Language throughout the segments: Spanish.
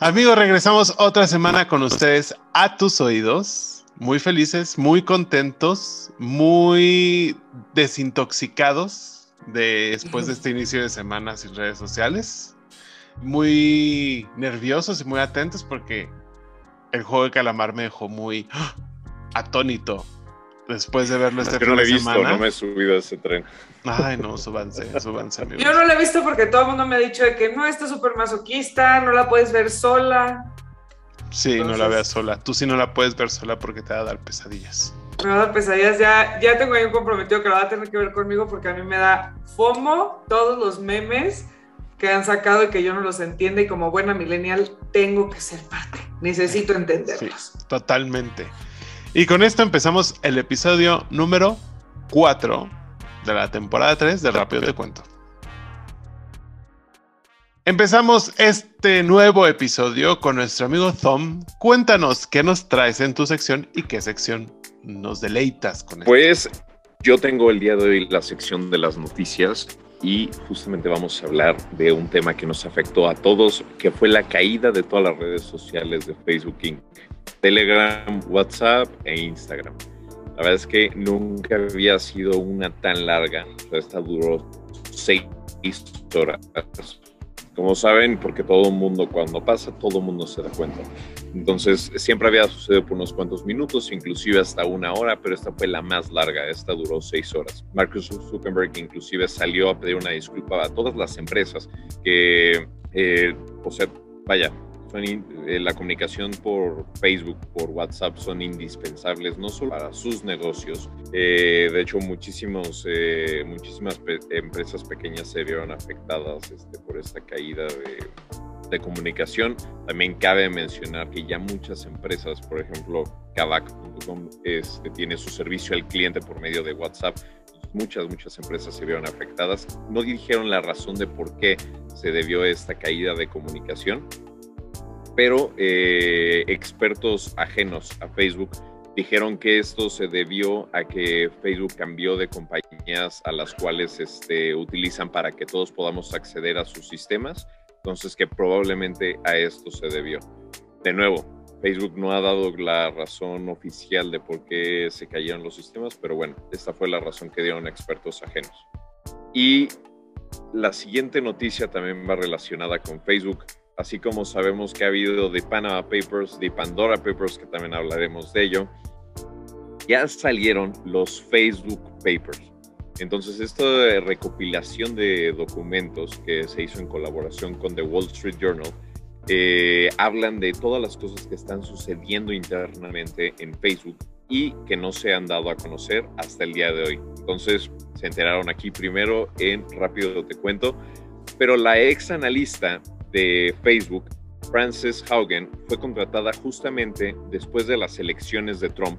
Amigos, regresamos otra semana con ustedes a tus oídos. Muy felices, muy contentos, muy desintoxicados de, después de este inicio de semana sin redes sociales. Muy nerviosos y muy atentos porque el juego de calamar me dejó muy ¡ah! atónito después de verlo este fin no lo he visto, semana. no me he subido a ese tren. Ay, no, súbanse, súbanse, amigos. Yo no la he visto porque todo el mundo me ha dicho de que no, está súper masoquista, no la puedes ver sola. Sí, no la veas sola. Tú sí no la puedes ver sola porque te va a dar pesadillas. Me va a dar pesadillas, ya, ya tengo ahí un comprometido que lo va a tener que ver conmigo porque a mí me da FOMO todos los memes que han sacado y que yo no los entiendo y como buena millennial tengo que ser parte, necesito Sí, entenderlos. totalmente. Y con esto empezamos el episodio número 4 de la temporada 3 de Rápido Te Cuento. Empezamos este nuevo episodio con nuestro amigo Tom. Cuéntanos qué nos traes en tu sección y qué sección nos deleitas con esto. Pues yo tengo el día de hoy la sección de las noticias y justamente vamos a hablar de un tema que nos afectó a todos, que fue la caída de todas las redes sociales de Facebook. Telegram, WhatsApp e Instagram. La verdad es que nunca había sido una tan larga. Esta duró seis horas. Como saben, porque todo el mundo, cuando pasa, todo el mundo se da cuenta. Entonces, siempre había sucedido por unos cuantos minutos, inclusive hasta una hora, pero esta fue la más larga. Esta duró seis horas. Marcus Zuckerberg inclusive salió a pedir una disculpa a todas las empresas eh, o sea, vaya, son eh, la comunicación por Facebook, por WhatsApp son indispensables no solo para sus negocios. eh, de hecho, muchísimos, eh, muchísimas empresas pequeñas se vieron afectadas este, por esta caída de, de comunicación. También cabe mencionar que ya muchas empresas, por ejemplo, Kavak.com este, tiene su servicio al cliente por medio de WhatsApp. Muchas, muchas empresas se vieron afectadas. No dijeron la razón de por qué se debió esta caída de comunicación, pero eh, expertos ajenos a Facebook dijeron que esto se debió a que Facebook cambió de compañías a las cuales este, utilizan para que todos podamos acceder a sus sistemas, entonces que probablemente a esto se debió. De nuevo, Facebook no ha dado la razón oficial de por qué se cayeron los sistemas, pero bueno, esta fue la razón que dieron expertos ajenos. Y la siguiente noticia también va relacionada con Facebook, así como sabemos que ha habido de Panama Papers, de Pandora Papers, que también hablaremos de ello, ya salieron los Facebook Papers. Entonces, esta recopilación de documentos que se hizo en colaboración con The Wall Street Journal, eh, hablan de todas las cosas que están sucediendo internamente en Facebook y que no se han dado a conocer hasta el día de hoy. Entonces, se enteraron aquí primero en Rápido Te Cuento, pero la ex analista de Facebook, Frances Haugen, fue contratada justamente después de las elecciones de Trump.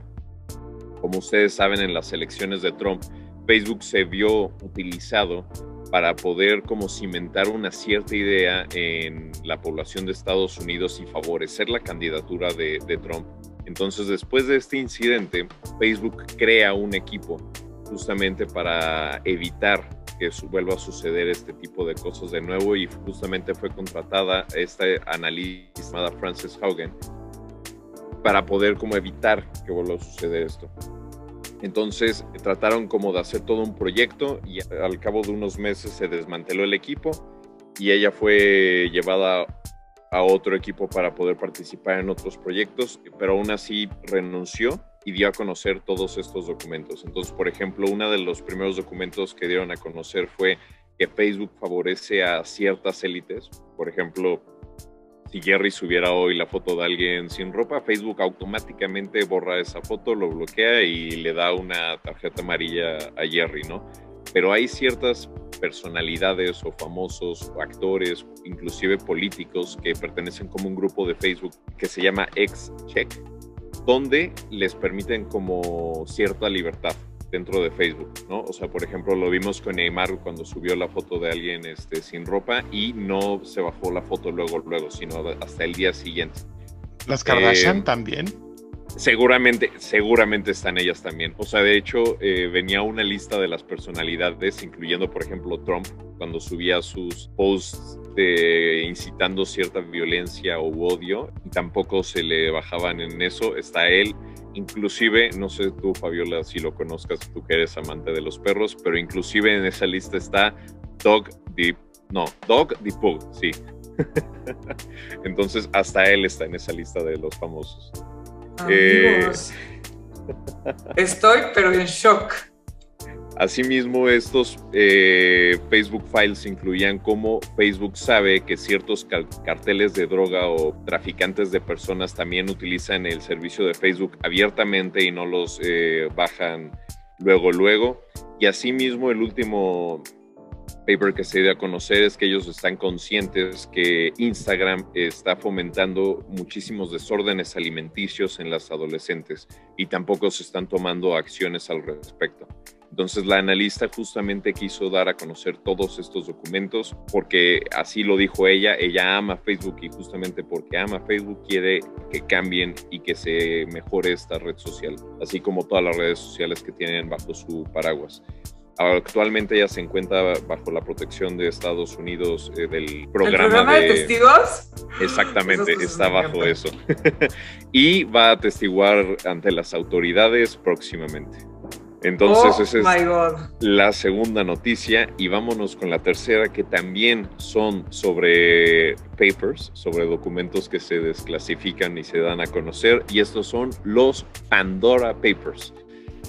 Como ustedes saben, en las elecciones de Trump, Facebook se vio utilizado para poder como cimentar una cierta idea en la población de Estados Unidos y favorecer la candidatura de, de Trump. Entonces, después de este incidente, Facebook crea un equipo justamente para evitar que vuelva a suceder este tipo de cosas de nuevo y justamente fue contratada esta analista llamada Frances Haugen para poder como evitar que vuelva a suceder esto. Entonces trataron como de hacer todo un proyecto y al cabo de unos meses se desmanteló el equipo y ella fue llevada a otro equipo para poder participar en otros proyectos, pero aún así renunció y dio a conocer todos estos documentos. Entonces, por ejemplo, uno de los primeros documentos que dieron a conocer fue que Facebook favorece a ciertas élites. Por ejemplo, si Jerry subiera hoy la foto de alguien sin ropa, Facebook automáticamente borra esa foto, lo bloquea y le da una tarjeta amarilla a Jerry, ¿no? Pero hay ciertas personalidades o famosos o actores, inclusive políticos, que pertenecen como un grupo de Facebook que se llama X-Check, donde les permiten como cierta libertad dentro de Facebook, ¿no? O sea, por ejemplo, lo vimos con Neymar cuando subió la foto de alguien este, sin ropa y no se bajó la foto luego, luego, sino hasta el día siguiente. ¿Las Kardashian Eh, también? Seguramente, seguramente están ellas también. O sea, de hecho, eh, venía una lista de las personalidades, incluyendo, por ejemplo, Trump, cuando subía sus posts de incitando cierta violencia o odio, y tampoco se le bajaban en eso. Está él, inclusive, no sé tú, Fabiola, si lo conozcas, tú que eres amante de los perros, pero inclusive en esa lista está Dog Deep, no, Dog Deep sí. Entonces, hasta él está en esa lista de los famosos. Amigos, estoy pero en shock. Asimismo, estos eh, Facebook Files incluían cómo Facebook sabe que ciertos carteles de droga o traficantes de personas también utilizan el servicio de Facebook abiertamente y no los eh, bajan luego, luego. Y asimismo, el último paper que se dio a conocer es que ellos están conscientes que Instagram está fomentando muchísimos desórdenes alimenticios en las adolescentes y tampoco se están tomando acciones al respecto. Entonces la analista justamente quiso dar a conocer todos estos documentos porque así lo dijo ella, ella ama Facebook y justamente porque ama Facebook quiere que cambien y que se mejore esta red social, así como todas las redes sociales que tienen bajo su paraguas. Actualmente ella se encuentra bajo la protección de Estados Unidos eh, del programa, de, testigos. Exactamente, está bajo eso. y va a testiguar ante las autoridades próximamente. Entonces, oh, esa es la segunda noticia. Y vámonos con la tercera, que también son sobre papers, sobre documentos que se desclasifican y se dan a conocer. Y estos son los Pandora Papers.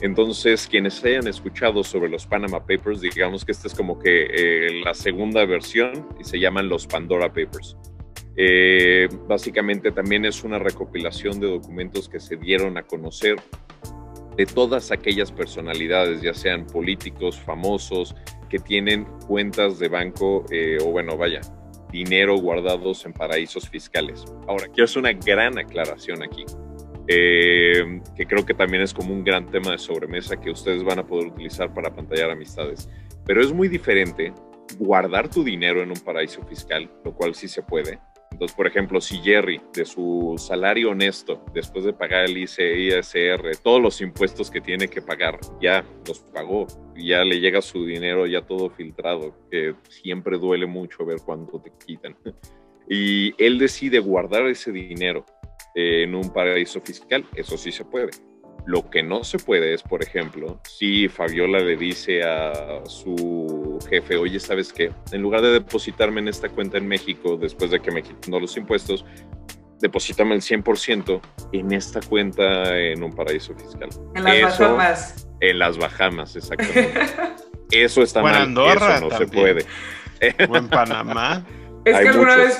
Entonces, quienes hayan escuchado sobre los Panama Papers, digamos que esta es como que eh, la segunda versión y se llaman los Pandora Papers. Eh, básicamente también es una recopilación de documentos que se dieron a conocer de todas aquellas personalidades, ya sean políticos, famosos, que tienen cuentas de banco eh, o bueno, vaya, dinero guardados en paraísos fiscales. Ahora, quiero hacer una gran aclaración aquí. Eh, que creo que también es como un gran tema de sobremesa que ustedes van a poder utilizar para pantallar amistades. Pero es muy diferente guardar tu dinero en un paraíso fiscal, lo cual sí se puede. Entonces, por ejemplo, si Jerry, de su salario honesto, después de pagar el ISR, todos los impuestos que tiene que pagar, ya los pagó, ya le llega su dinero ya todo filtrado, que siempre duele mucho ver cuánto te quitan. Y él decide guardar ese dinero en un paraíso fiscal, eso sí se puede. Lo que no se puede es, por ejemplo, si Fabiola le dice a su jefe, oye, ¿sabes qué? En lugar de depositarme en esta cuenta en México después de que me quiten los impuestos, deposítame el 100% en esta cuenta en un paraíso fiscal. En las Bahamas. En las Bahamas, exactamente. eso está mal, eso no se puede. O en Panamá. Es que alguna vez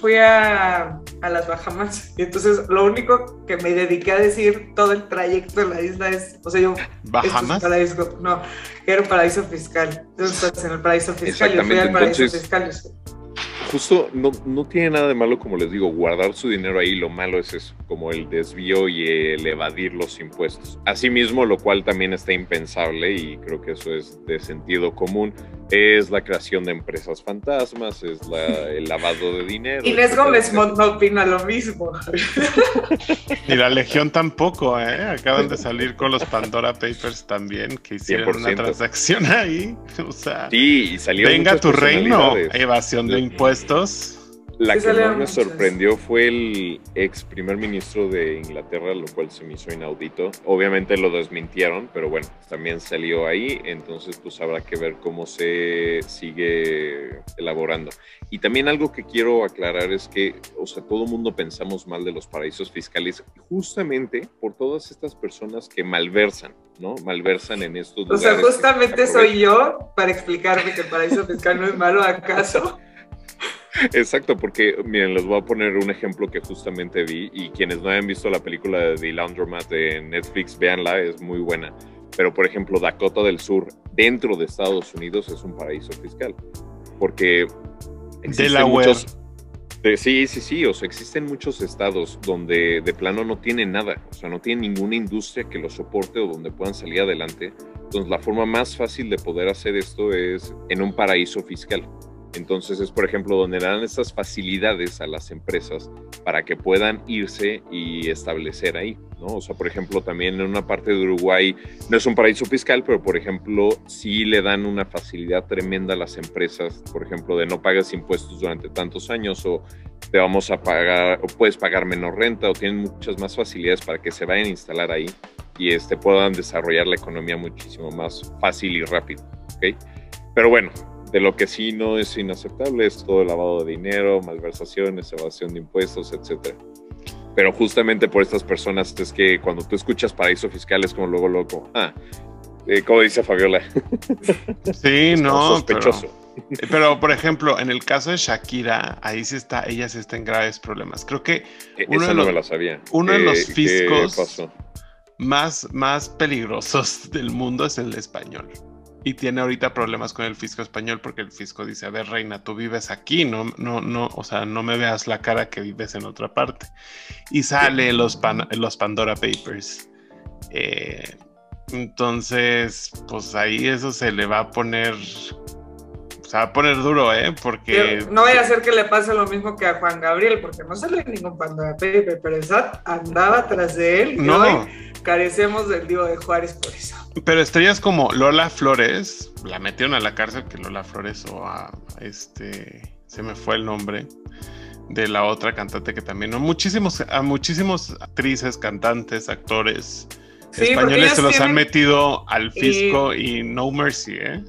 fui, a, las Bahamas y entonces lo único que me dediqué a decir todo el trayecto de la isla es, o sea, yo... ¿Bahamas? paraíso, no, era un paraíso fiscal. Entonces estás en el paraíso fiscal, yo fui al paraíso fiscal justo no, no, tiene nada de malo, como les digo, guardar su dinero ahí, lo malo es eso, como el desvío y el evadir los impuestos. Asimismo, lo cual también está impensable y creo que eso es de sentido común, es la creación de empresas fantasmas, es el lavado de dinero. Inés Gómez no opina lo mismo. Y la Legión tampoco, ¿eh? Acaban de salir con los Pandora Papers también, que hicieron una transacción ahí. O sea, sí, y Venga tu reino, evasión de impuestos. La que más me sorprendió fue el ex primer ministro de Inglaterra, lo cual se me hizo inaudito. Obviamente lo desmintieron, pero bueno, también salió ahí, entonces pues habrá que ver cómo se sigue elaborando. Y también algo que quiero aclarar es que, o sea, todo mundo pensamos mal de los paraísos fiscales justamente por todas estas personas que malversan, ¿no? Malversan en estos lugares. O sea, justamente soy yo para explicarme que el paraíso fiscal no es malo, ¿acaso? Exacto, porque miren, les voy a poner un ejemplo que justamente vi y quienes no hayan visto la película de The Laundromat de Netflix, véanla, es muy buena. Pero por ejemplo, Dakota del Sur, dentro de Estados Unidos, es un paraíso fiscal. Porque existen muchos... sí, sí, sí, o sea, existen muchos estados donde de plano no tienen nada, o sea, no tienen ninguna industria que los soporte o donde puedan salir adelante. Entonces, la forma más fácil de poder hacer esto es en un paraíso fiscal Entonces es, por ejemplo, donde dan estas facilidades a las empresas para que puedan irse y establecer ahí, ¿no? O sea, por ejemplo, también en una parte de Uruguay no es un paraíso fiscal, pero por ejemplo, sí le dan una facilidad tremenda a las empresas, por ejemplo, de no pagas impuestos durante tantos años o te vamos a pagar, puedes pagar menos renta o tienen muchas más facilidades para que se vayan a instalar ahí y este, puedan desarrollar la economía muchísimo más fácil y rápido, ¿ok? Pero bueno, de lo que sí no es inaceptable es todo el lavado de dinero, malversaciones, evasión de impuestos, etcétera. Pero justamente por estas personas es que cuando tú escuchas paraíso fiscal es como luego loco. Ah, eh, como dice Fabiola. Sí, no. Sospechoso. Pero, por ejemplo, en el caso de Shakira, ahí sí está, ella sí está en graves problemas. Creo que e-, uno, de, los, uno de los fiscos más, más peligrosos del mundo es el español y tiene ahorita problemas con el fisco español porque el fisco dice, a ver, reina, tú vives aquí, no, no, no, o sea, no me veas la cara que vives en otra parte. Y sale los, los Pandora Papers. Eh, entonces, pues ahí eso se le va a poner, se va a poner duro, ¿eh? Porque... no vaya a ser que le pase lo mismo que a Juan Gabriel, porque no sale ningún Pandora Paper, pero esa andaba tras de él. No. carecemos del Divo de Juárez por eso. Pero estrellas como Lola Flores, la metieron a la cárcel que Lola Flores o a este, se me fue el nombre de la otra cantante que también, ¿no? Muchísimos, a muchísimos actrices, cantantes, actores españoles se los han metido al fisco y, no mercy, ¿eh?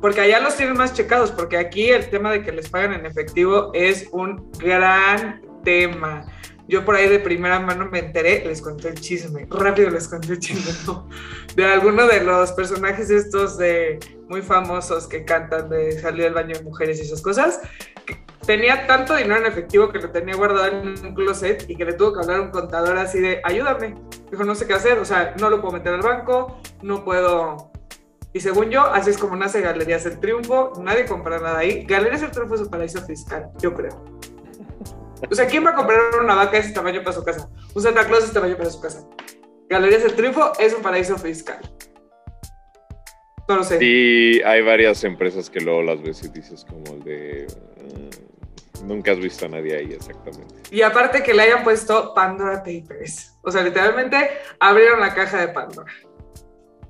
Porque allá los tienen más checados, porque aquí el tema de que les pagan en efectivo es un gran tema. Yo por ahí de primera mano me enteré, les conté el chisme, rápido les conté el chisme, de alguno de los personajes estos de muy famosos que cantan de salir del baño de mujeres y esas cosas. tenía tanto dinero en efectivo que lo tenía guardado en un closet y que le tuvo que hablar a un contador así de, ayúdame. Dijo, no sé qué hacer, o sea, no lo puedo meter al banco, no puedo y según yo, así es como nace Galerías El Triunfo. Nadie compra nada ahí. Galerías El Triunfo es un paraíso fiscal, yo creo. O sea, ¿quién va a comprar una vaca de ese tamaño para su casa? Un Santa Claus de ese tamaño para su casa. Galerías del Triunfo es un paraíso fiscal. No lo sé. Sí, hay varias empresas que luego las ves y dices como el de... Mm, nunca has visto a nadie ahí exactamente. Y aparte que le hayan puesto Pandora Papers. O sea, literalmente abrieron la caja de Pandora.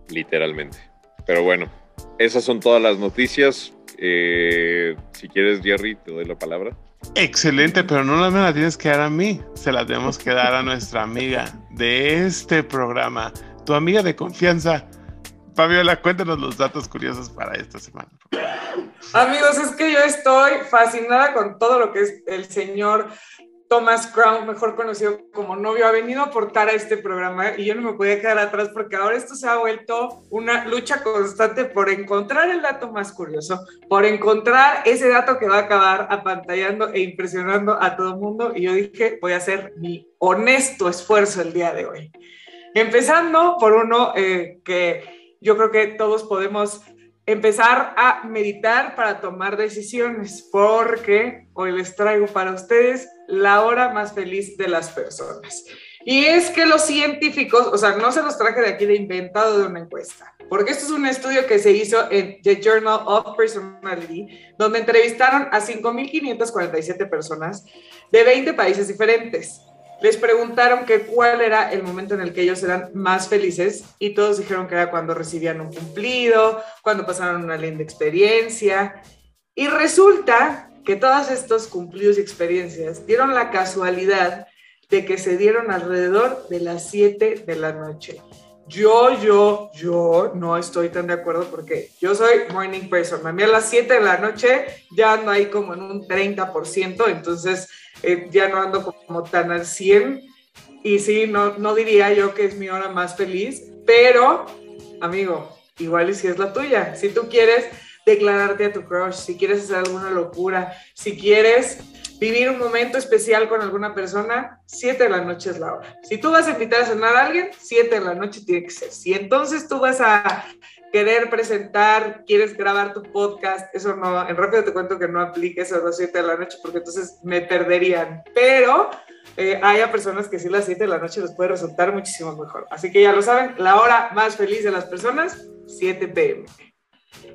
Literalmente. Pero bueno, esas son todas las noticias. Eh, si quieres, Jerry, te doy la palabra. Excelente, pero no me la tienes que dar a mí, se la tenemos que dar a nuestra amiga de este programa, tu amiga de confianza. Fabiola, cuéntanos los datos curiosos para esta semana. Amigos, es que yo estoy fascinada con todo lo que es el señor Thomas Crown, mejor conocido como novio, ha venido a aportar a este programa y yo no me podía quedar atrás porque ahora esto se ha vuelto una lucha constante por encontrar el dato más curioso, por encontrar ese dato que va a acabar apantallando e impresionando a todo el mundo y yo dije, voy a hacer mi honesto esfuerzo el día de hoy. Empezando por uno eh, que yo creo que todos podemos empezar a meditar para tomar decisiones, porque hoy les traigo para ustedes la hora más feliz de las personas. Y es que los científicos, o sea, no se los traje de aquí de inventado de una encuesta, porque esto es un estudio que se hizo en The Journal of Personality, donde entrevistaron a 5.547 personas de 20 países diferentes. Les preguntaron que cuál era el momento en el que ellos eran más felices y todos dijeron que era cuando recibían un cumplido, cuando pasaron una linda experiencia. Y resulta que todos estos cumplidos y experiencias dieron la casualidad de que se dieron alrededor de las 7 de la noche. Yo, yo, yo no estoy tan de acuerdo porque yo soy morning person. A mí a las 7 de la noche ya ando ahí como en un 30%, entonces eh, ya no ando como tan al 100. Y sí, no, no diría yo que es mi hora más feliz, pero, amigo, igual y si es la tuya. Si tú quieres declararte a tu crush, si quieres hacer alguna locura, si quieres vivir un momento especial con alguna persona, 7 de la noche es la hora. Si tú vas a invitar a cenar a alguien, 7 de la noche tiene que ser. Si entonces tú vas a querer presentar, quieres grabar tu podcast, eso no, en rápido te cuento que no aplique eso a las 7 de la noche porque entonces me perderían. Pero eh, hay personas que sí las 7 de la noche les puede resultar muchísimo mejor. Así que ya lo saben, la hora más feliz de las personas, 7 pm.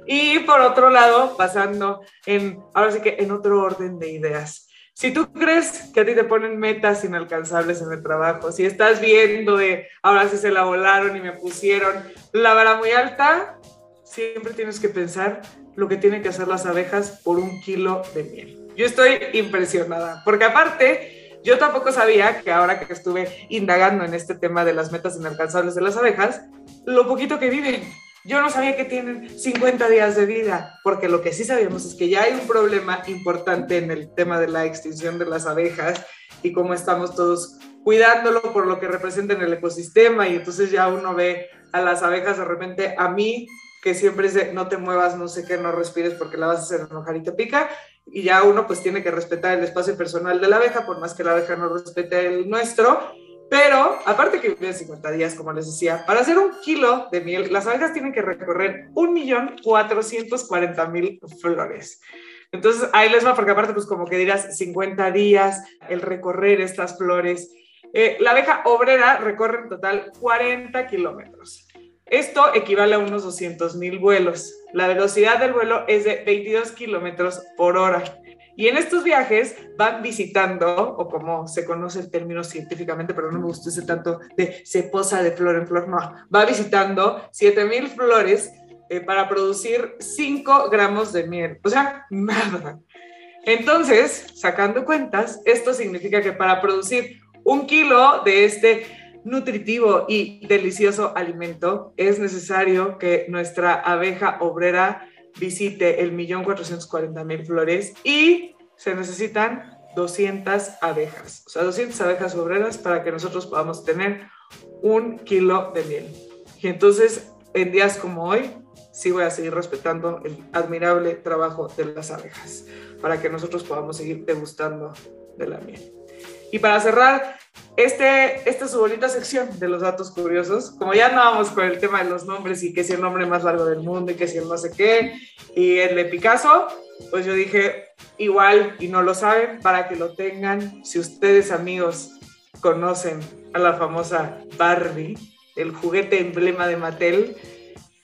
Y por otro lado, pasando en, ahora sí que en otro orden de ideas. Si tú crees que a ti te ponen metas inalcanzables en el trabajo, si estás viendo de ahora sí se la volaron y me pusieron la vara muy alta, siempre tienes que pensar lo que tienen que hacer las abejas por un kilo de miel. Yo estoy impresionada, porque aparte, yo tampoco sabía que ahora que estuve indagando en este tema de las metas inalcanzables de las abejas, lo poquito que viven. Yo no sabía que tienen 50 días de vida, porque lo que sí sabíamos es que ya hay un problema importante en el tema de la extinción de las abejas y cómo estamos todos cuidándolo por lo que representa en el ecosistema y entonces ya uno ve a las abejas de repente, a mí que siempre es de no te muevas, no sé qué, no respires porque la vas a hacer enojar y te pica. Y ya uno pues tiene que respetar el espacio personal de la abeja, por más que la abeja no respete el nuestro. Pero aparte que viven 50 días, como les decía, para hacer un kilo de miel, las abejas tienen que recorrer 1.440.000 flores. Entonces ahí les va, porque aparte pues como que dirás 50 días, el recorrer estas flores. Eh, la abeja obrera recorre en total 40 kilómetros. Esto equivale a unos 200 mil vuelos. La velocidad del vuelo es de 22 kilómetros por hora. Y en estos viajes van visitando, o como se conoce el término científicamente, pero no me gusta ese tanto de se posa de flor en flor, no, va visitando 7000 flores eh, para producir 5 gramos de miel. O sea, nada. Entonces, sacando cuentas, esto significa que para producir un kilo de este nutritivo y delicioso alimento, es necesario que nuestra abeja obrera visite el millón cuatrocientos cuarenta mil flores y se necesitan 200 abejas, o sea, 200 abejas obreras para que nosotros podamos tener un kilo de miel. Y entonces, en días como hoy, sí voy a seguir respetando el admirable trabajo de las abejas para que nosotros podamos seguir degustando de la miel. Y para cerrar este, esta es su bonita sección de los datos curiosos, como ya andábamos con el tema de los nombres y que si el nombre más largo del mundo y que si el no sé qué, y el de Picasso, pues yo dije, igual y no lo saben, para que lo tengan, si ustedes amigos conocen a la famosa Barbie, el juguete emblema de Mattel,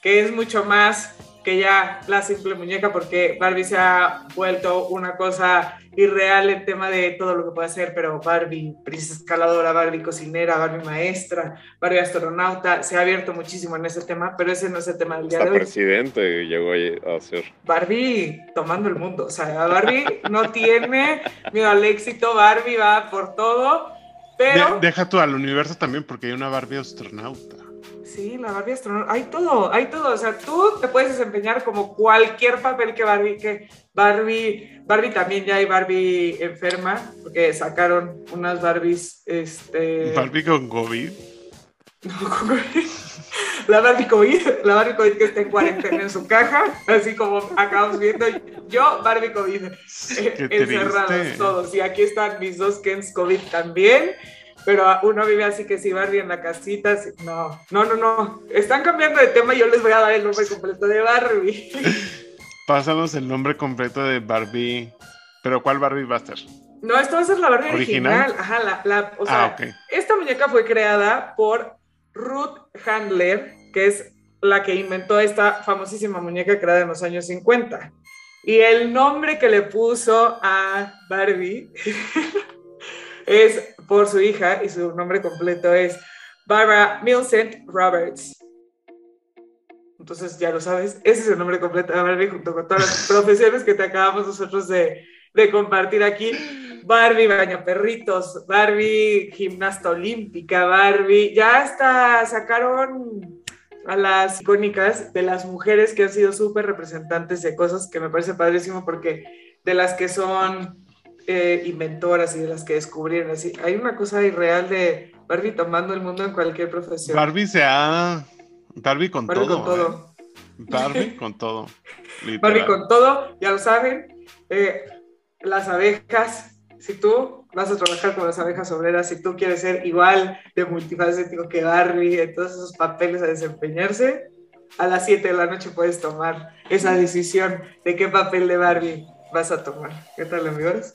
que es mucho más que ya la simple muñeca, porque Barbie se ha vuelto una cosa irreal en tema de todo lo que puede hacer, pero Barbie, princesa escaladora, Barbie cocinera, Barbie maestra, Barbie astronauta, se ha abierto muchísimo en ese tema, pero ese no es el tema del día de hoy. presidente llegó a ser. Barbie tomando el mundo, o sea, Barbie no tiene miedo al éxito, Barbie va por todo, pero... deja tú al universo también, porque hay una Barbie astronauta. Sí, la Barbie astronauta, hay todo, hay todo, o sea, tú te puedes desempeñar como cualquier papel que Barbie, que Barbie, Barbie también ya hay Barbie enferma, porque sacaron unas Barbies, este... Barbie con COVID. No, con COVID. La Barbie COVID, la Barbie COVID que está en cuarentena en su caja, así como acabamos viendo, yo Barbie COVID, eh, encerrados todos, y aquí están mis dos Kens COVID también, pero uno vive así que si Barbie en la casita, no, no, no, no, están cambiando de tema, yo les voy a dar el nombre completo de Barbie. Pásanos el nombre completo de Barbie, pero ¿cuál Barbie va a ser? No, esto va a ser la Barbie original, ajá, la, o sea, ah, esta muñeca fue creada por Ruth Handler, que es la que inventó esta famosísima muñeca creada en los años 50. Y el nombre que le puso a Barbie es por su hija y su nombre completo es Barbara Millicent Roberts. Entonces ya lo sabes, ese es el nombre completo de Barbie junto con todas las profesiones que te acabamos nosotros de, de compartir aquí. Barbie baño perritos, Barbie gimnasta olímpica, Barbie, ya hasta sacaron a las icónicas de las mujeres que han sido súper representantes de cosas que me parece padrísimo porque de las que son eh, inventoras y de las que descubrieron. Así, hay una cosa irreal de Barbie tomando el mundo en cualquier profesión. Barbie se ha. Barbie con todo. Con todo. ¿eh? Barbie con todo. Barbie con todo, ya lo saben. Eh, las abejas, si tú vas a trabajar con las abejas obreras, si tú quieres ser igual de multifacético que Barbie, en todos esos papeles a desempeñarse, a las 7 de la noche puedes tomar esa decisión de qué papel de Barbie vas a tomar. ¿Qué tal, amigos?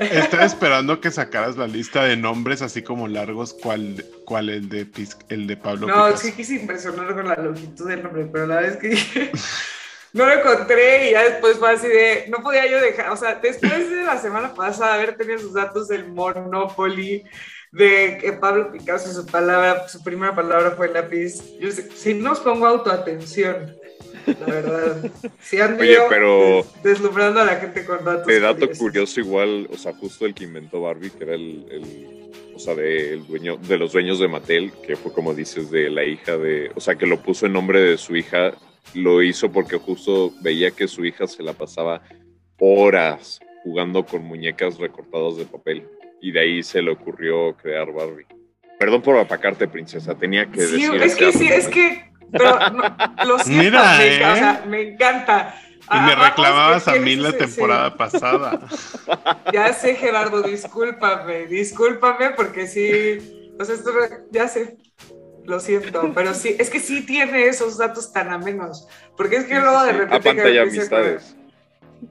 Estaba esperando que sacaras la lista de nombres así como largos, cuál cuál el de el de Pablo. No, sí quise impresionar con la longitud del nombre, pero la vez que no lo encontré y ya después fue así de, no podía yo dejar, o sea, después de la semana pasada haber tenido sus datos del Monopoly, de que Pablo Picasso, su palabra, su primera palabra fue lápiz, yo sé, si nos pongo autoatención, la verdad. Si ando Oye, pero deslumbrando a la gente con datos. De dato curioso igual, o sea, justo el que inventó Barbie, que era el, el o sea, de, el dueño, de los dueños de Mattel, que fue como dices, de la hija de, o sea, que lo puso en nombre de su hija lo hizo porque justo veía que su hija se la pasaba horas jugando con muñecas recortadas de papel y de ahí se le ocurrió crear Barbie. Perdón por apacarte, princesa, tenía que sí, decir. Es que sí, es que pero, lo siento, Mira, me, o sea, ¿eh? me encanta. Y me reclamabas a mí la temporada pasada. Ya sé, Gerardo, discúlpame, discúlpame porque sí, o sea, esto ya sé, lo siento, pero sí, es que sí tiene esos datos tan amenos, porque es que luego de repente... A pantalla amistades.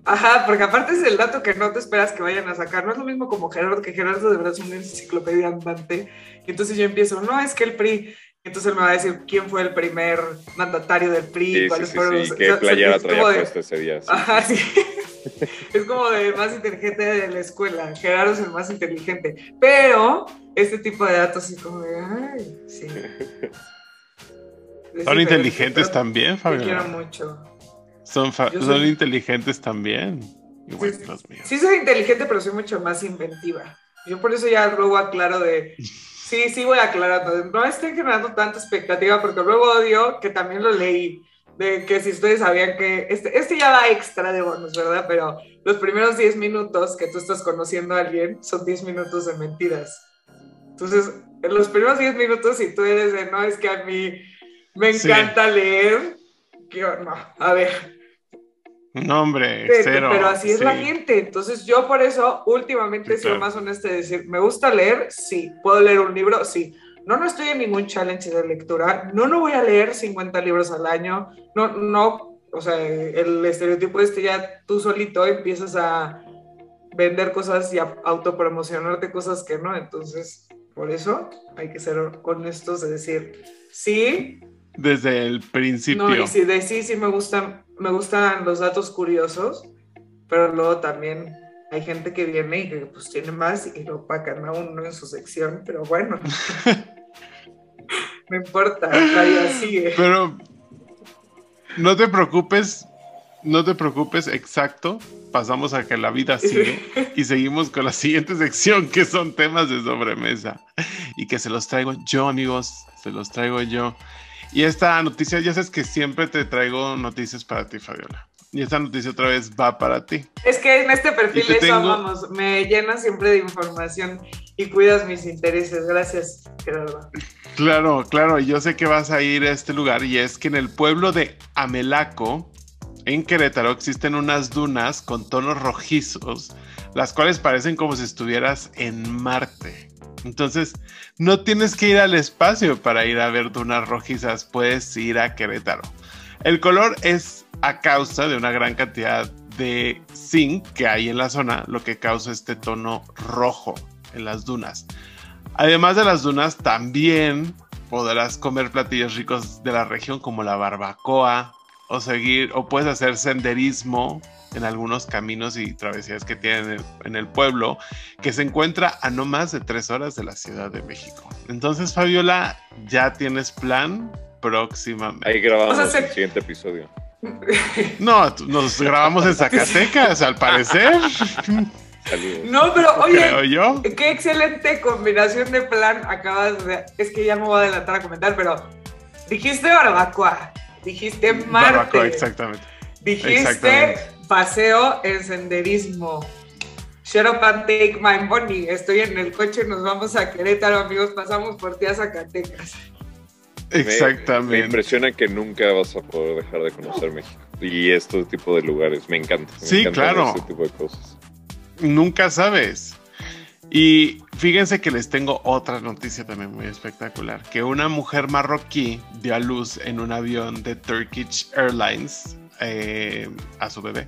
Ajá, porque aparte es el dato que no te esperas que vayan a sacar, no es lo mismo como Gerardo, que Gerardo de verdad es una enciclopedia andante, y entonces yo empiezo, no, es que el PRI, entonces él me va a decir quién fue el primer mandatario del PRI, sí, cuáles sí, fueron sí, los... ¿Qué playera traía puesto ese día? Ajá, sí. es como de más inteligente de la escuela. Gerardo es el más inteligente. Pero este tipo de datos así como de, ay, sí. Son inteligentes también, Fabio. Te quiero mucho. Son, son inteligentes también. Igual, sí, sí, soy inteligente, pero soy mucho más inventiva. Yo por eso ya luego aclaro de... Sí, sí voy aclarando. No estoy generando tanta expectativa porque luego odio que también lo leí de que si ustedes sabían que este, este ya va extra de bonus, ¿verdad? Pero los primeros 10 minutos que tú estás conociendo a alguien son 10 minutos de mentiras. Entonces, en los primeros 10 minutos, si tú eres de, no, es que a mí me encanta leer, que no, a ver. No, hombre, cero. Pero así es la gente. Entonces, yo por eso últimamente he sido más honesta de decir, ¿me gusta leer? Sí. ¿Puedo leer un libro? Sí no, no estoy en ningún challenge de lectura, no, no voy a leer 50 libros al año, no, no, o sea, el estereotipo este ya tú solito empiezas a vender cosas y a autopromocionarte cosas que no, entonces, por eso hay que ser honestos de decir, sí. Desde el principio. No, y sí, de sí, sí me gustan, me gustan los datos curiosos, pero luego también hay gente que viene y que pues tiene más y lo pagan a uno en su sección, pero bueno. no importa, la vida sigue. Pero no te preocupes, no te preocupes, exacto. Pasamos a que la vida sigue y seguimos con la siguiente sección que son temas de sobremesa y que se los traigo yo, amigos, se los traigo yo. Y esta noticia, ya sabes que siempre te traigo noticias para ti, Fabiola. Y esta noticia otra vez va para ti. Es que en este perfil eso vamos, me llenas siempre de información y cuidas mis intereses. Gracias, Gerardo. Claro, claro, yo sé que vas a ir a este lugar y es que en el pueblo de Amelaco, en Querétaro, existen unas dunas con tonos rojizos, las cuales parecen como si estuvieras en Marte. Entonces, no tienes que ir al espacio para ir a ver dunas rojizas, puedes ir a Querétaro. El color es a causa de una gran cantidad de zinc que hay en la zona, lo que causa este tono rojo en las dunas. Además de las dunas, también podrás comer platillos ricos de la región como la barbacoa o seguir o puedes hacer senderismo en algunos caminos y travesías que tienen en el, pueblo, que se encuentra a no más de tres horas de la Ciudad de México. Entonces, Fabiola, ya tienes plan próximamente. Ahí grabamos el siguiente episodio. No, nos grabamos en Zacatecas, al parecer. No, pero oye, yo? qué excelente combinación de plan acabas de... Es que ya me voy a adelantar a comentar, pero dijiste barbacoa, dijiste Marte. Barbacoa, exactamente. Dijiste paseo en senderismo. Shut up and take my money. Estoy en el coche, nos vamos a Querétaro, amigos, pasamos por ti a Zacatecas. Exactamente. Me, impresiona que nunca vas a poder dejar de conocer México y este tipo de lugares. Me encanta. sí, claro. Este tipo de cosas. Nunca sabes. Y fíjense que les tengo otra noticia también muy espectacular, que una mujer marroquí dio a luz en un avión de Turkish Airlines eh, a su bebé,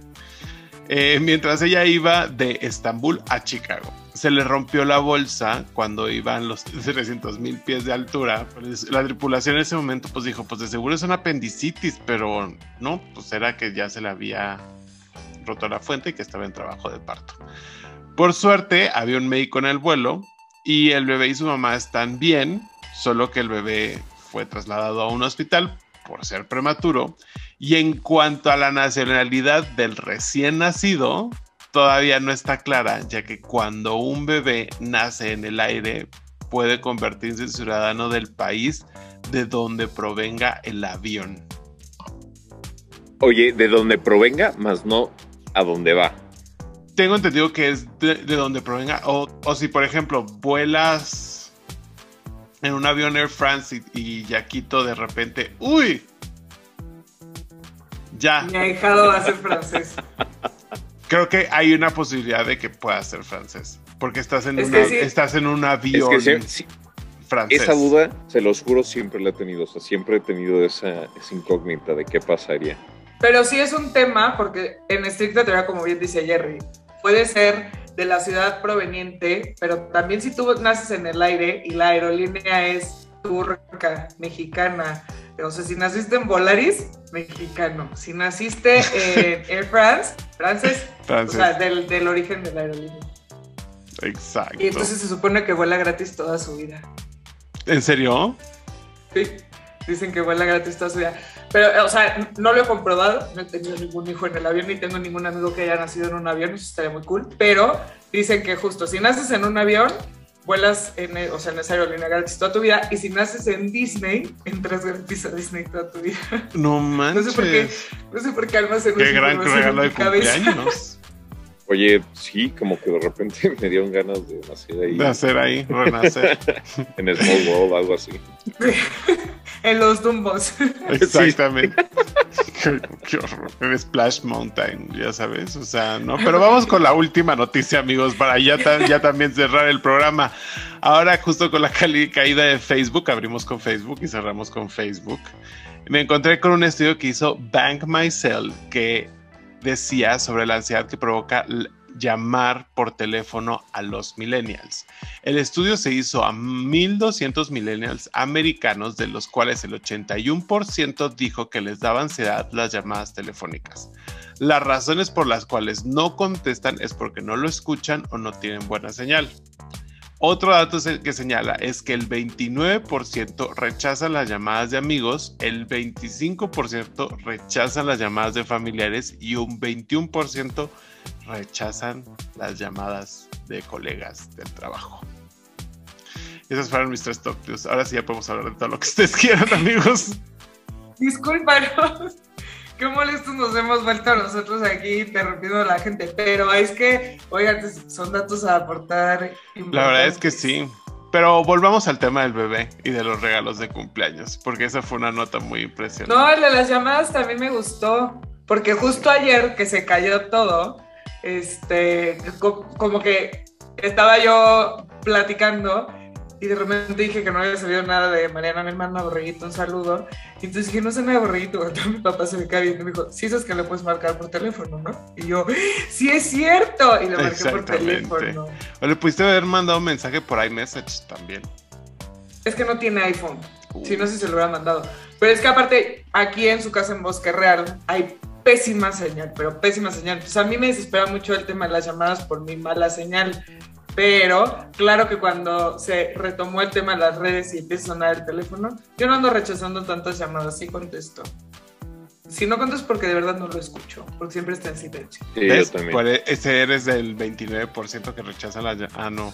eh, mientras ella iba de Estambul a Chicago. se le rompió la bolsa cuando iban los 300 mil pies de altura. Pues, la tripulación en ese momento pues dijo, pues de seguro es una apendicitis, pero no, pues era que ya se le había roto la fuente y que estaba en trabajo de parto. Por suerte, había un médico en el vuelo y el bebé y su mamá están bien, solo que el bebé fue trasladado a un hospital por ser prematuro. Y en cuanto a la nacionalidad del recién nacido, todavía no está clara, ya que cuando un bebé nace en el aire, puede convertirse en ciudadano del país de donde provenga el avión. Oye, de donde provenga, más no a dónde va. Tengo entendido que es de, donde provenga, o, si por ejemplo vuelas en un avión Air France y, ya quito de repente, uy, ya. Mi ahijado va a ser francés. Creo que hay una posibilidad de que pueda ser francés, porque estás en, estás en un avión francés. Esa duda, se los juro, siempre la he tenido, o sea, siempre he tenido esa, esa incógnita de qué pasaría. Pero sí es un tema, porque en estricta teoría, como bien dice Jerry, puede ser de la ciudad proveniente, pero también si tú naces en el aire y la aerolínea es turca, mexicana, o sea, si naciste en Volaris, mexicano. Si naciste en Air France, francés, o sea, del, del origen de la aerolínea. Exacto. Y entonces se supone que vuela gratis toda su vida. ¿En serio? Sí, dicen que vuela gratis toda su vida. Pero, o sea, no lo he comprobado, no he tenido ningún hijo en el avión, ni tengo ningún amigo que haya nacido en un avión, eso estaría muy cool. Pero dicen que justo, si naces en un avión, vuelas en, o sea, en esa aerolínea gratis toda tu vida, y si naces en Disney, entras gratis a Disney toda tu vida. No manches. No sé por qué, no sé por qué almacenas Qué gran regalo de cumpleaños. Oye, sí, como que de repente me dieron ganas de nacer ahí. De hacer ahí, renacer. en Small World, algo así. En los Dumbos. Exactamente. qué, horror. En Splash Mountain, ya sabes. O sea, no. Pero vamos con la última noticia, amigos, para ya, ya también cerrar el programa. Ahora, justo con la caída de Facebook, abrimos con Facebook y cerramos con Facebook. Me encontré con un estudio que hizo Bank Myself que decía sobre la ansiedad que provoca llamar por teléfono a los millennials. El estudio se hizo a 1.200 millennials americanos, de los cuales el 81% dijo que les daba ansiedad las llamadas telefónicas. Las razones por las cuales no contestan es porque no lo escuchan o no tienen buena señal. Otro dato que señala es que el 29% rechazan las llamadas de amigos, el 25% rechazan las llamadas de familiares y un 21% rechazan las llamadas de colegas del trabajo. Esas fueron mis tres top Ahora sí ya podemos hablar de todo lo que ustedes quieran, amigos. Discúlpanos qué molestos nos hemos vuelto nosotros aquí interrumpiendo a la gente, pero es que, oigan, son datos a aportar. La verdad es que sí. Pero volvamos al tema del bebé y de los regalos de cumpleaños, porque esa fue una nota muy impresionante. No, el de las llamadas también me gustó, porque justo ayer que se cayó todo, este, como que estaba yo platicando y de repente dije que no había sabido nada de Mariana, mi hermana, Borreguito, un saludo. Y entonces dije, no sé nada de Borreguito. Entonces mi papá se me cae y me dijo, sí, es que le puedes marcar por teléfono, ¿no? Y yo, sí es cierto. Y le marqué por teléfono. O le pudiste haber mandado un mensaje por iMessage también. Es que no tiene iPhone. Si no, sé si se lo hubiera mandado. Pero es que aparte, aquí en su casa en Bosque Real hay pésima señal, pero pésima señal. Pues a mí me desespera mucho el tema de las llamadas por mi mala señal. Pero claro que cuando se retomó el tema de las redes y empieza a sonar el teléfono, yo no ando rechazando tantas llamadas, sí contesto. Si no contesto porque de verdad no lo escucho, porque siempre está en silencio. Sí, yo también. Ese eres del 29% que rechaza la Ah, no.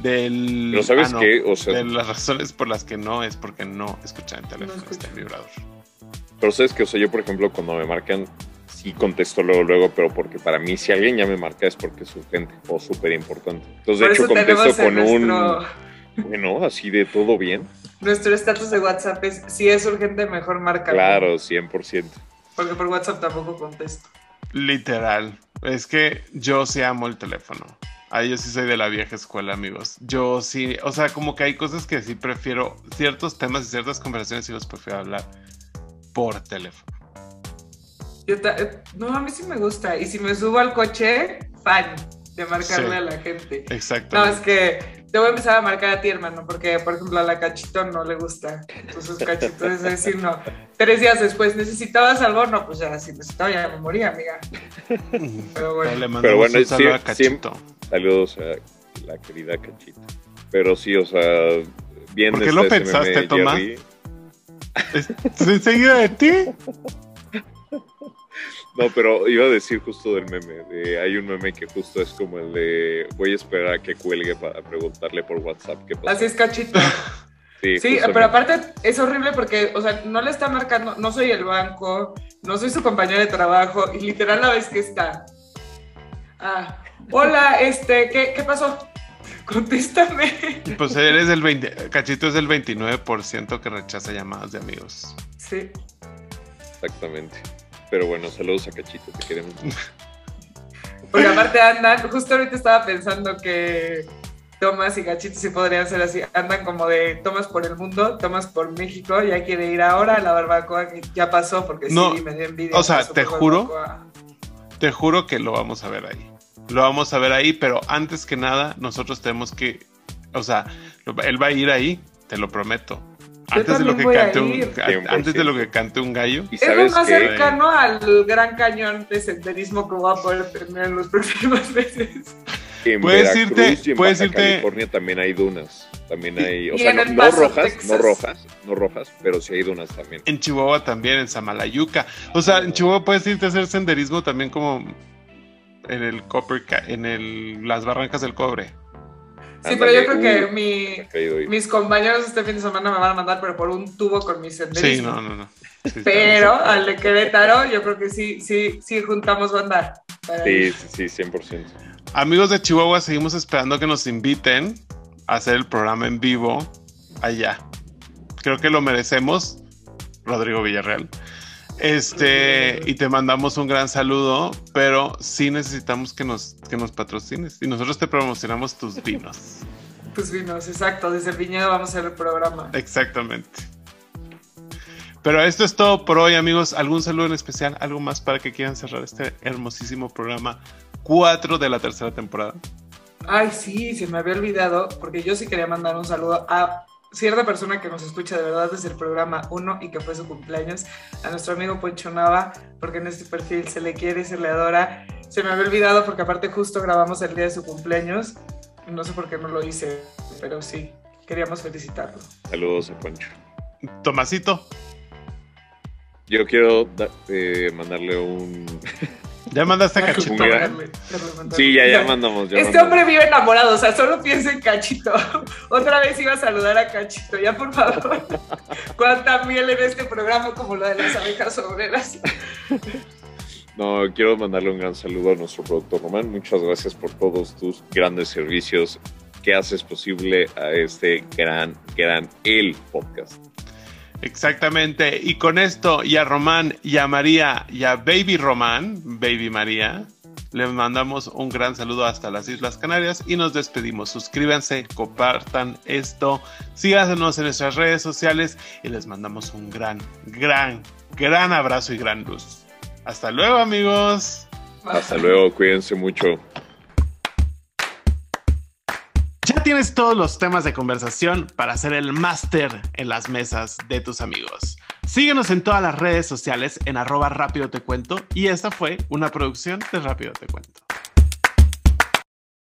Del, Pero ¿sabes ah, qué? O sea, de las razones por las que no es porque no escuchan el teléfono, está en vibrador. Pero ¿sabes qué? O sea, yo por ejemplo cuando me marcan y contesto luego, luego, pero porque para mí si alguien ya me marca es porque es urgente o súper importante. Entonces, de hecho, contesto con un... Bueno, así de todo bien. Nuestro estatus de WhatsApp es, si es urgente, mejor marca. Claro, 100%. Porque por WhatsApp tampoco contesto. Literal. Es que yo sí amo el teléfono. Ahí yo sí soy de la vieja escuela, amigos. Yo sí, o sea, como que hay cosas que sí prefiero, ciertos temas y ciertas conversaciones sí los prefiero hablar por teléfono. Yo no, a mí sí me gusta. Y si me subo al coche, fan. de marcarle a la gente. Exacto. No, es que te voy a empezar a marcar a ti, hermano, porque, por ejemplo, a la Cachito no le gusta. Entonces, Cachito es decir, no. Tres días después, ¿necesitabas algo? No, pues ya, si necesitaba ya me moría, amiga. Pero bueno. Le Pero bueno, un saludo sí- a Cachito. Saludos a la querida Cachita. Pero sí, o sea, bien ¿Por qué lo ese pensaste, Tomás? Jerry. ¿Es enseguida de ti? No, pero iba a decir justo del meme. de- hay un meme que justo es como el de voy a esperar a que cuelgue para preguntarle por WhatsApp qué pasa. Así es, Cachito. Sí, pero aparte es horrible porque, o sea, no le está marcando, no soy el banco, no soy su compañero de trabajo, y literal la vez que está. Ah, hola, este, ¿qué, qué pasó? Contéstame. Pues eres el 20, Cachito es el 29% que rechaza llamadas de amigos. Sí. Exactamente. Pero bueno, saludos a Cachito, te queremos. Porque aparte andan, justo ahorita estaba pensando que Tomás y Cachito sí podrían ser así, andan como de Tomás por el mundo, Tomás por México, ya quiere ir ahora a la barbacoa que ya pasó porque No, sí, me dio envidia. o sea, te juro barbacoa. Te juro que lo vamos a ver ahí. Lo vamos a ver ahí, pero antes que nada, nosotros tenemos que, o sea, él va a ir ahí, te lo prometo. Antes de lo que cante un, antes de lo que cante un gallo. Y Es más que cercano al gran cañón de senderismo que voy a poder tener en los próximos meses. en Puedes Veracruz irte- y en puedes Baja irte- California también hay dunas. También hay, o sea, no, rojas, Texas. no rojas, no rojas, pero sí hay dunas también. En Chihuahua también, en Samalayuca. O sea, en Chihuahua puedes irte a hacer senderismo también como en el Copper, en el, las barrancas del cobre. Sí, pero yo creo que uh, mi, mis compañeros este fin de semana me van a mandar, pero por un tubo con mi Sí, senderismo. no, no, no. Sí, está Pero al de Querétaro, yo creo que sí, sí, sí juntamos banda. Sí, sí, sí, 100%. Amigos de Chihuahua, seguimos esperando que nos inviten a hacer el programa en vivo allá. Creo que lo merecemos, Rodrigo Villarreal. Este, y te mandamos un gran saludo, pero sí necesitamos que nos, que nos patrocines y nosotros te promocionamos tus vinos. Tus vinos, exacto. Desde el viñedo vamos a hacer el programa. Exactamente. Pero esto es todo por hoy, amigos. ¿Algún saludo en especial? ¿Algo más para que quieran cerrar este hermosísimo programa 4 de la tercera temporada? Ay, sí, se me había olvidado, porque yo sí quería mandar un saludo a cierta persona que nos escucha de verdad desde el programa 1 y que fue su cumpleaños, a nuestro amigo Poncho Nava, porque en este perfil se le quiere y se le adora. Se me había olvidado porque aparte justo grabamos el día de su cumpleaños. No sé por qué no lo hice, pero sí, queríamos felicitarlo. Saludos a Poncho. Tomasito, Yo quiero da- eh, mandarle un. ya mandaste a Cachito. Sí, ya, ya mandamos. Ya Este mandamos. hombre vive enamorado, o sea, solo piensa en Cachito. Otra vez iba a saludar a Cachito, ya por favor. Cuánta miel en este programa como la de las abejas obreras. No, quiero mandarle un gran saludo a nuestro productor Román. Muchas gracias por todos tus grandes servicios que haces posible a este gran, gran El Podcast. Exactamente. Y con esto, y a Román, y a María, y a Baby Román, Baby María, les mandamos un gran saludo hasta las Islas Canarias y nos despedimos. Suscríbanse, compartan esto, síganos en nuestras redes sociales y les mandamos un gran, gran, gran abrazo y gran luz. Hasta luego, amigos. Hasta luego, cuídense mucho. Tienes todos los temas de conversación para hacer el máster en las mesas de tus amigos. Síguenos en todas las redes sociales en arroba rápido te cuento y esta fue una producción de Rápido te cuento.